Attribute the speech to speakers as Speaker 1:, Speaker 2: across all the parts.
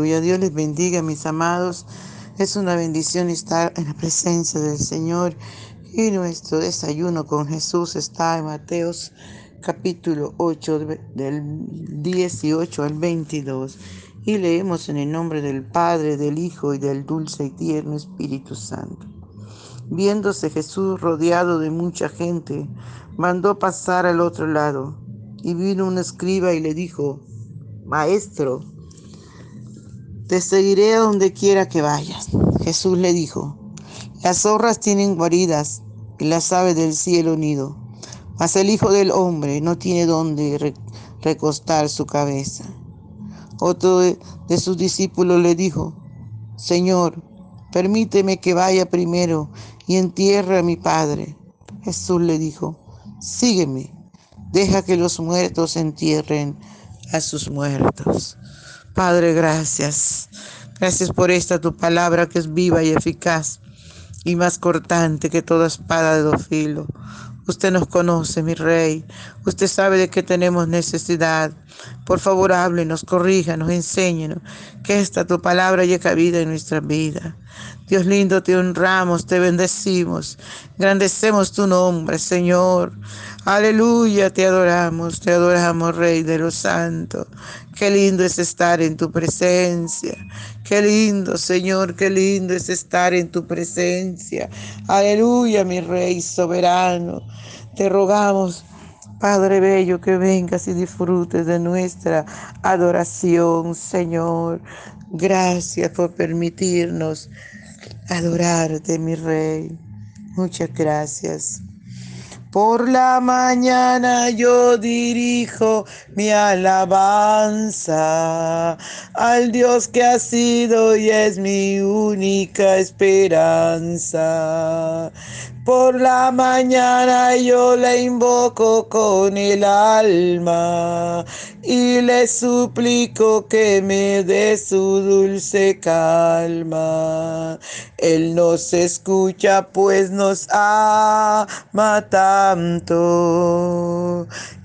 Speaker 1: Aleluya. Dios les bendiga, mis amados. Es una bendición estar en la presencia del Señor. Y nuestro desayuno con Jesús está en Mateos capítulo 8 del 18 al 22. Y leemos en el nombre del Padre, del Hijo y del dulce y tierno Espíritu Santo. Viéndose Jesús rodeado de mucha gente, mandó pasar al otro lado. Y vino un escriba y le dijo, Maestro, te seguiré a donde quiera que vayas. Jesús le dijo, las zorras tienen guaridas y las aves del cielo nido, mas el Hijo del Hombre no tiene donde recostar su cabeza. Otro de, de sus discípulos le dijo, Señor, permíteme que vaya primero y entierre a mi Padre. Jesús le dijo, sígueme, deja que los muertos entierren a sus muertos. Padre, gracias. Gracias por esta tu palabra que es viva y eficaz y más cortante que toda espada de dos filos. Usted nos conoce, mi rey. Usted sabe de qué tenemos necesidad. Por favor, háblenos, corríjanos, enséñenos. Que esta tu palabra llegue vida en nuestra vida. Dios lindo, te honramos, te bendecimos. Grandecemos tu nombre, Señor. Aleluya, te adoramos, te adoramos, Rey de los santos. Qué lindo es estar en tu presencia. Qué lindo, Señor, qué lindo es estar en tu presencia. Aleluya, mi Rey soberano. Te rogamos, Padre Bello, que vengas y disfrutes de nuestra adoración, Señor. Gracias por permitirnos adorarte, mi Rey. Muchas gracias. Por la mañana yo dirijo mi alabanza al Dios que ha sido y es mi única esperanza. Por la mañana yo le invoco con el alma y le suplico que me dé su dulce calma. Él nos escucha pues nos ama tanto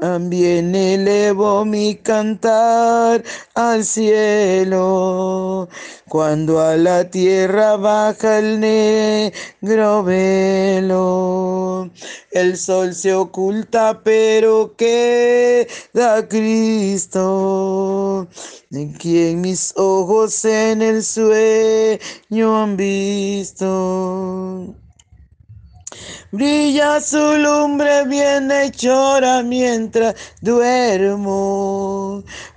Speaker 1: también elevo mi cantar al cielo, cuando a la tierra baja el negro velo. El sol se oculta, pero queda Cristo, en quien mis ojos en el sueño han visto. Brilla su lumbre bien hechora mientras duermo.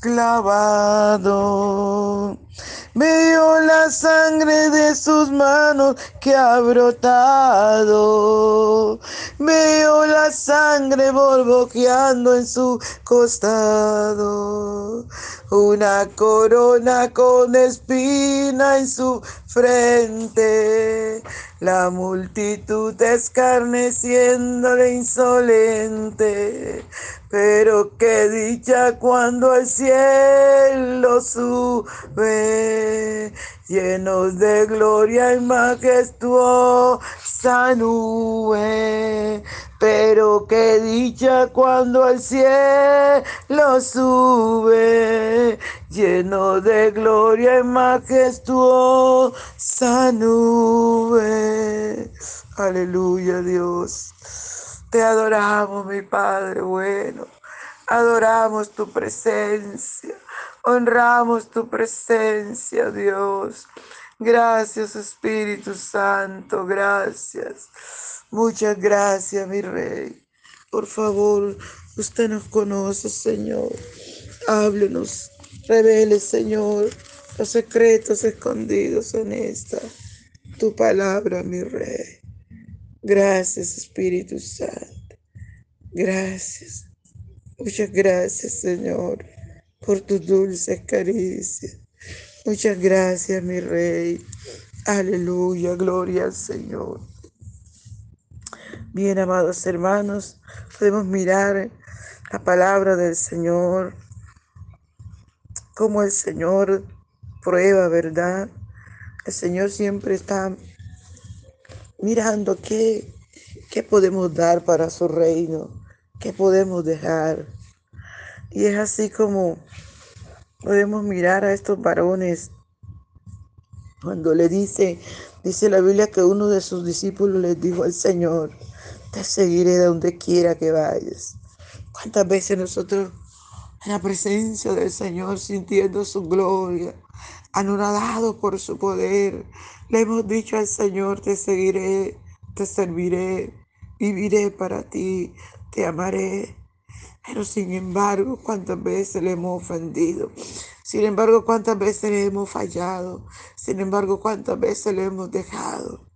Speaker 1: clavado. Veo la sangre de sus manos que ha brotado. Veo la sangre borboqueando en su costado. Una corona con espina en su frente. La multitud escarneciéndole insolente. Pero qué dicha cuando el cielo sube, llenos de gloria y majestuosa nube. Pero qué dicha cuando el cielo sube, lleno de gloria y majestuosa nube. Aleluya, Dios. Te adoramos, mi Padre bueno. Adoramos tu presencia. Honramos tu presencia, Dios. Gracias, Espíritu Santo. Gracias. Muchas gracias, mi Rey. Por favor, usted nos conoce, Señor. Háblenos. Revele, Señor, los secretos escondidos en esta tu palabra, mi Rey. Gracias, Espíritu Santo. Gracias. Muchas gracias, Señor, por tus dulces caricias. Muchas gracias, mi Rey. Aleluya, gloria al Señor. Bien, amados hermanos, podemos mirar la palabra del Señor, como el Señor prueba, ¿verdad? El Señor siempre está mirando qué, qué podemos dar para su reino, qué podemos dejar. Y es así como podemos mirar a estos varones cuando le dice, dice la Biblia que uno de sus discípulos les dijo al Señor, te seguiré donde quiera que vayas. ¿Cuántas veces nosotros en la presencia del Señor, sintiendo su gloria, anonadados por su poder, le hemos dicho al Señor, te seguiré, te serviré, viviré para ti, te amaré. Pero sin embargo, cuántas veces le hemos ofendido. Sin embargo, cuántas veces le hemos fallado. Sin embargo, cuántas veces le hemos dejado.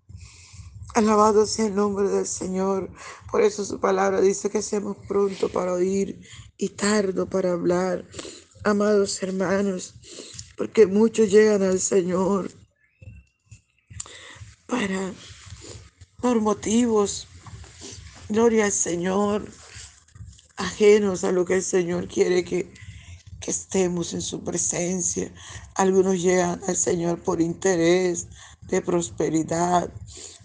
Speaker 1: Alabado sea el nombre del Señor. Por eso su palabra dice que seamos pronto para oír y tardo para hablar. Amados hermanos, porque muchos llegan al Señor para, por motivos, gloria al Señor, ajenos a lo que el Señor quiere que, que estemos en su presencia. Algunos llegan al Señor por interés de prosperidad,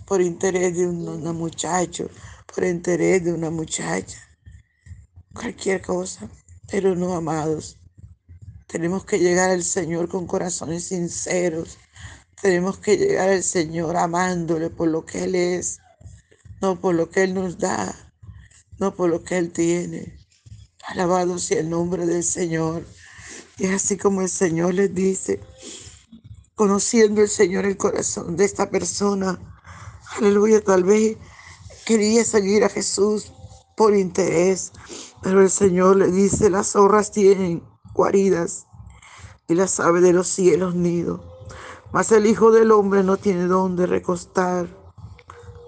Speaker 1: por interés de un, muchacho, por interés de una muchacha, cualquier cosa, pero no amados. Tenemos que llegar al Señor con corazones sinceros, tenemos que llegar al Señor amándole por lo que Él es, no por lo que Él nos da, no por lo que Él tiene. Alabado sea el nombre del Señor. Y es así como el Señor les dice, conociendo el Señor el corazón de esta persona, aleluya, tal vez quería seguir a Jesús por interés, pero el Señor le dice, las zorras tienen guaridas y las aves de los cielos nido mas el Hijo del Hombre no tiene dónde recostar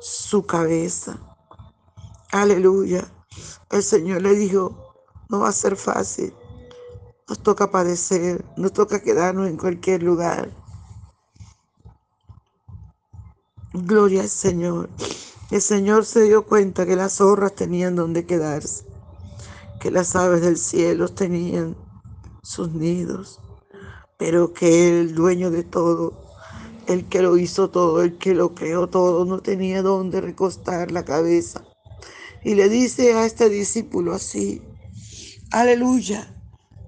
Speaker 1: su cabeza. Aleluya. El Señor le dijo, no va a ser fácil. Nos toca padecer, nos toca quedarnos en cualquier lugar. Gloria al Señor. El Señor se dio cuenta que las zorras tenían donde quedarse, que las aves del cielo tenían sus nidos pero que el dueño de todo, el que lo hizo todo, el que lo creó todo, no tenía dónde recostar la cabeza. Y le dice a este discípulo así, aleluya,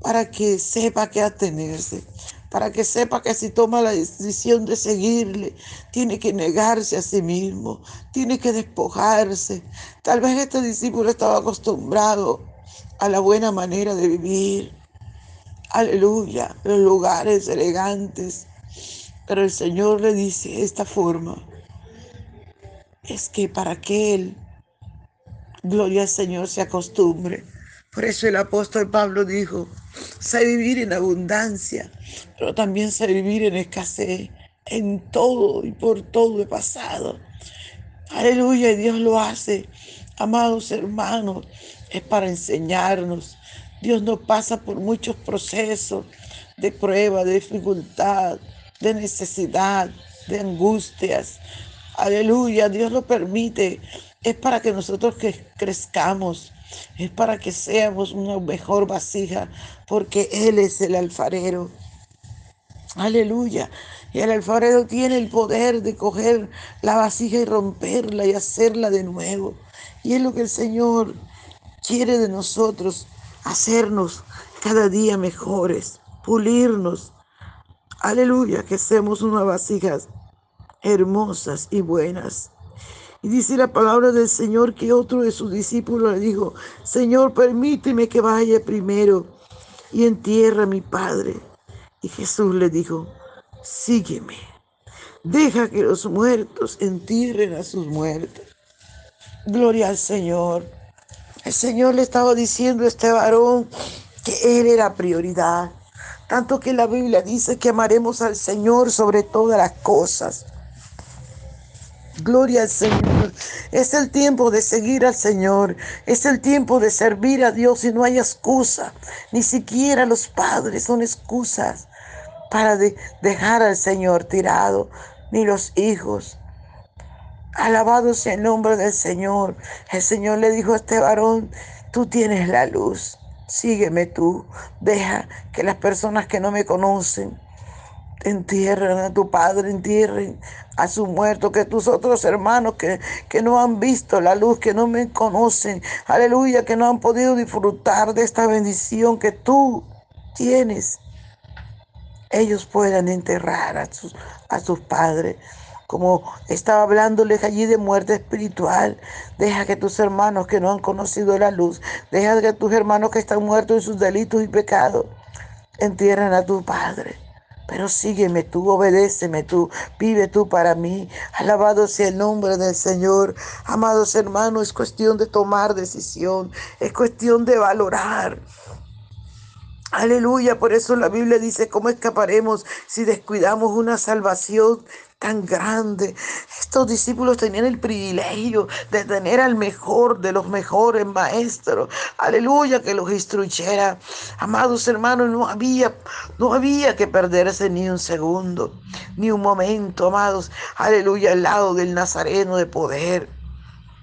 Speaker 1: para que sepa qué atenerse, para que sepa que si toma la decisión de seguirle, tiene que negarse a sí mismo, tiene que despojarse. Tal vez este discípulo estaba acostumbrado a la buena manera de vivir, aleluya, los lugares elegantes. Pero el Señor le dice de esta forma, es que para que Él, gloria al Señor, se acostumbre. Por eso el apóstol Pablo dijo, sé vivir en abundancia, pero también sé vivir en escasez. En todo y por todo he pasado. Aleluya, y Dios lo hace. Amados hermanos, es para enseñarnos. Dios nos pasa por muchos procesos de prueba, de dificultad, de necesidad, de angustias. Aleluya, Dios lo permite. Es para que nosotros que crezcamos, es para que seamos una mejor vasija, porque Él es el alfarero. Aleluya. Y el alfarero tiene el poder de coger la vasija y romperla y hacerla de nuevo. Y es lo que el Señor quiere de nosotros, hacernos cada día mejores, pulirnos. Aleluya, que seamos unas vasijas hermosas y buenas. Y dice la palabra del Señor que otro de sus discípulos le dijo, Señor, permíteme que vaya primero y entierre a mi Padre. Y Jesús le dijo, sígueme, deja que los muertos entierren a sus muertos. Gloria al Señor. El Señor le estaba diciendo a este varón que Él era prioridad. Tanto que la Biblia dice que amaremos al Señor sobre todas las cosas. Gloria al Señor. Es el tiempo de seguir al Señor. Es el tiempo de servir a Dios y no hay excusa. Ni siquiera los padres son excusas para dejar al Señor tirado, ni los hijos. Alabado sea el nombre del Señor. El Señor le dijo a este varón, tú tienes la luz, sígueme tú. Deja que las personas que no me conocen entierren a tu padre, entierren a su muerto, que tus otros hermanos que, que no han visto la luz, que no me conocen, aleluya, que no han podido disfrutar de esta bendición que tú tienes, ellos puedan enterrar a sus, a sus padres como estaba hablándoles allí de muerte espiritual. Deja que tus hermanos que no han conocido la luz, deja que tus hermanos que están muertos en sus delitos y pecados, entierren a tu Padre. Pero sígueme tú, obedéceme tú, vive tú para mí. Alabado sea el nombre del Señor. Amados hermanos, es cuestión de tomar decisión, es cuestión de valorar. Aleluya, por eso la Biblia dice, ¿cómo escaparemos si descuidamos una salvación tan grande. Estos discípulos tenían el privilegio de tener al mejor de los mejores maestros. Aleluya, que los instruyera. Amados hermanos, no había, no había que perderse ni un segundo, ni un momento, amados. Aleluya, al lado del Nazareno de poder.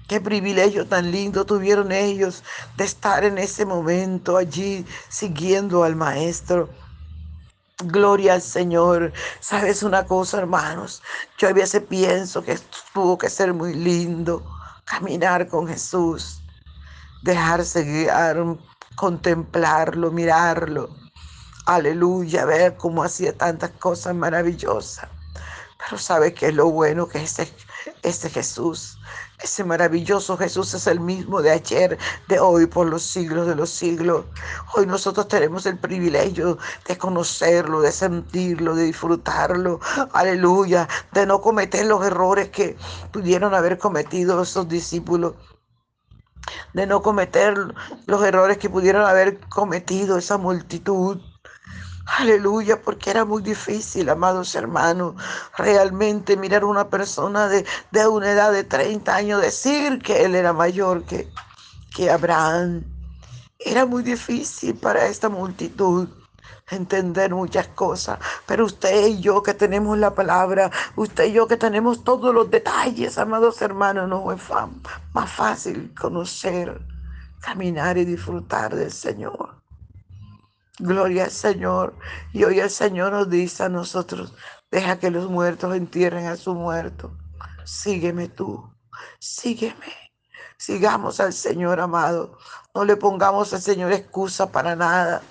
Speaker 1: Qué privilegio tan lindo tuvieron ellos de estar en ese momento allí siguiendo al Maestro. Gloria al Señor. ¿Sabes una cosa, hermanos? Yo a veces pienso que tuvo que ser muy lindo caminar con Jesús, dejarse guiar, contemplarlo, mirarlo. Aleluya, ver cómo hacía tantas cosas maravillosas. Pero sabe que es lo bueno que es este Jesús ese maravilloso Jesús es el mismo de ayer, de hoy, por los siglos de los siglos. Hoy nosotros tenemos el privilegio de conocerlo, de sentirlo, de disfrutarlo. Aleluya. De no cometer los errores que pudieron haber cometido esos discípulos de no cometer los errores que pudieron haber cometido esa multitud. Aleluya, porque era muy difícil, amados hermanos, realmente mirar a una persona de, de, una edad de 30 años, decir que él era mayor que, que Abraham. Era muy difícil para esta multitud entender muchas cosas, pero usted y yo que tenemos la palabra, usted y yo que tenemos todos los detalles, amados hermanos, no es más fácil conocer, caminar y disfrutar del Señor. Gloria al Señor. Y hoy el Señor nos dice a nosotros, deja que los muertos entierren a su muerto. Sígueme tú, sígueme. Sigamos al Señor amado. No le pongamos al Señor excusa para nada.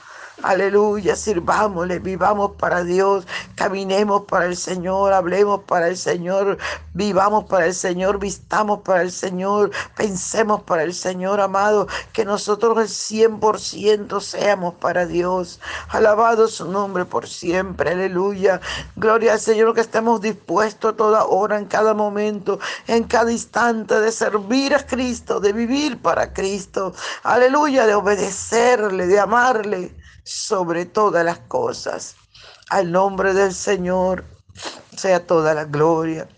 Speaker 1: Aleluya, sirvámosle, vivamos para Dios, caminemos para el Señor, hablemos para el Señor, vivamos para el Señor, vistamos para el Señor, pensemos para el Señor, amado, que nosotros el 100% seamos para Dios. Alabado su nombre por siempre, aleluya. Gloria al Señor que estemos dispuestos a toda hora, en cada momento, en cada instante de servir a Cristo, de vivir para Cristo. Aleluya, de obedecerle, de amarle sobre todas las cosas. Al nombre del Señor sea toda la gloria.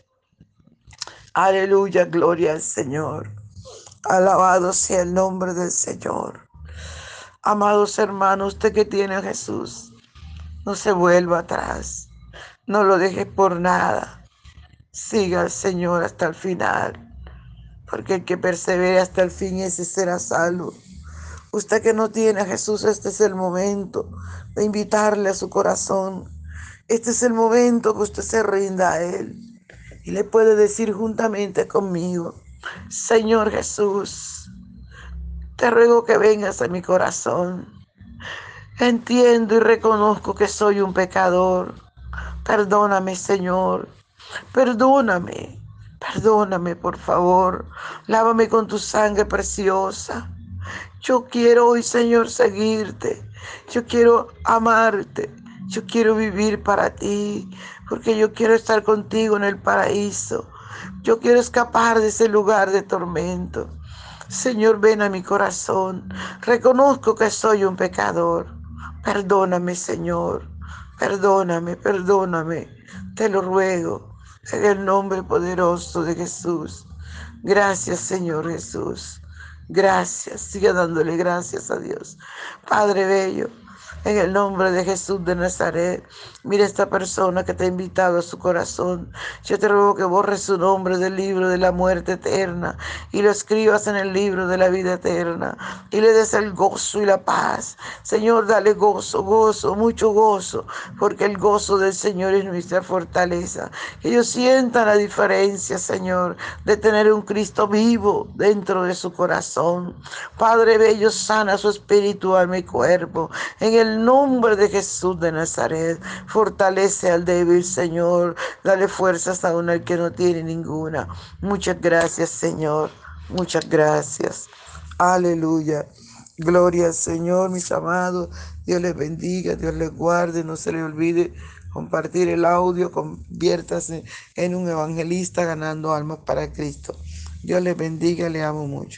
Speaker 1: Aleluya, gloria al Señor. Alabado sea el nombre del Señor. Amados hermanos, usted que tiene a Jesús, no se vuelva atrás. No lo deje por nada. Siga al Señor hasta el final. Porque el que persevere hasta el fin, ese será salvo. Usted que no tiene a Jesús, este es el momento de invitarle a su corazón. Este es el momento que usted se rinda a Él y le puede decir juntamente conmigo, Señor Jesús, te ruego que vengas a mi corazón. Entiendo y reconozco que soy un pecador. Perdóname, Señor. Perdóname. Perdóname, por favor. Lávame con tu sangre preciosa. Yo quiero hoy, Señor, seguirte. Yo quiero amarte. Yo quiero vivir para ti, porque yo quiero estar contigo en el paraíso. Yo quiero escapar de ese lugar de tormento. Señor, ven a mi corazón. Reconozco que soy un pecador. Perdóname, Señor. Perdóname, perdóname. Te lo ruego en el nombre poderoso de Jesús. Gracias, Señor Jesús. Gracias, siga dándole gracias a Dios. Padre Bello, en el nombre de Jesús de Nazaret, mira esta persona que te ha invitado a su corazón. Yo te ruego que borres su nombre del libro de la muerte eterna y lo escribas en el libro de la vida eterna y le des el gozo y la paz. Señor, dale gozo, gozo, mucho gozo, porque el gozo del Señor es nuestra fortaleza. Que ellos sientan la diferencia, Señor, de tener un Cristo vivo dentro de su corazón. Padre bello, sana su espíritu, alma y cuerpo. En el nombre de Jesús de Nazaret. Fortalece al débil, Señor. Dale fuerzas a uno al que no tiene ninguna. Muchas gracias, Señor. Muchas gracias. Aleluya. Gloria al Señor, mis amados. Dios les bendiga, Dios les guarde. No se les olvide compartir el audio. Conviértase en un evangelista ganando almas para Cristo. Dios les bendiga, le amo mucho.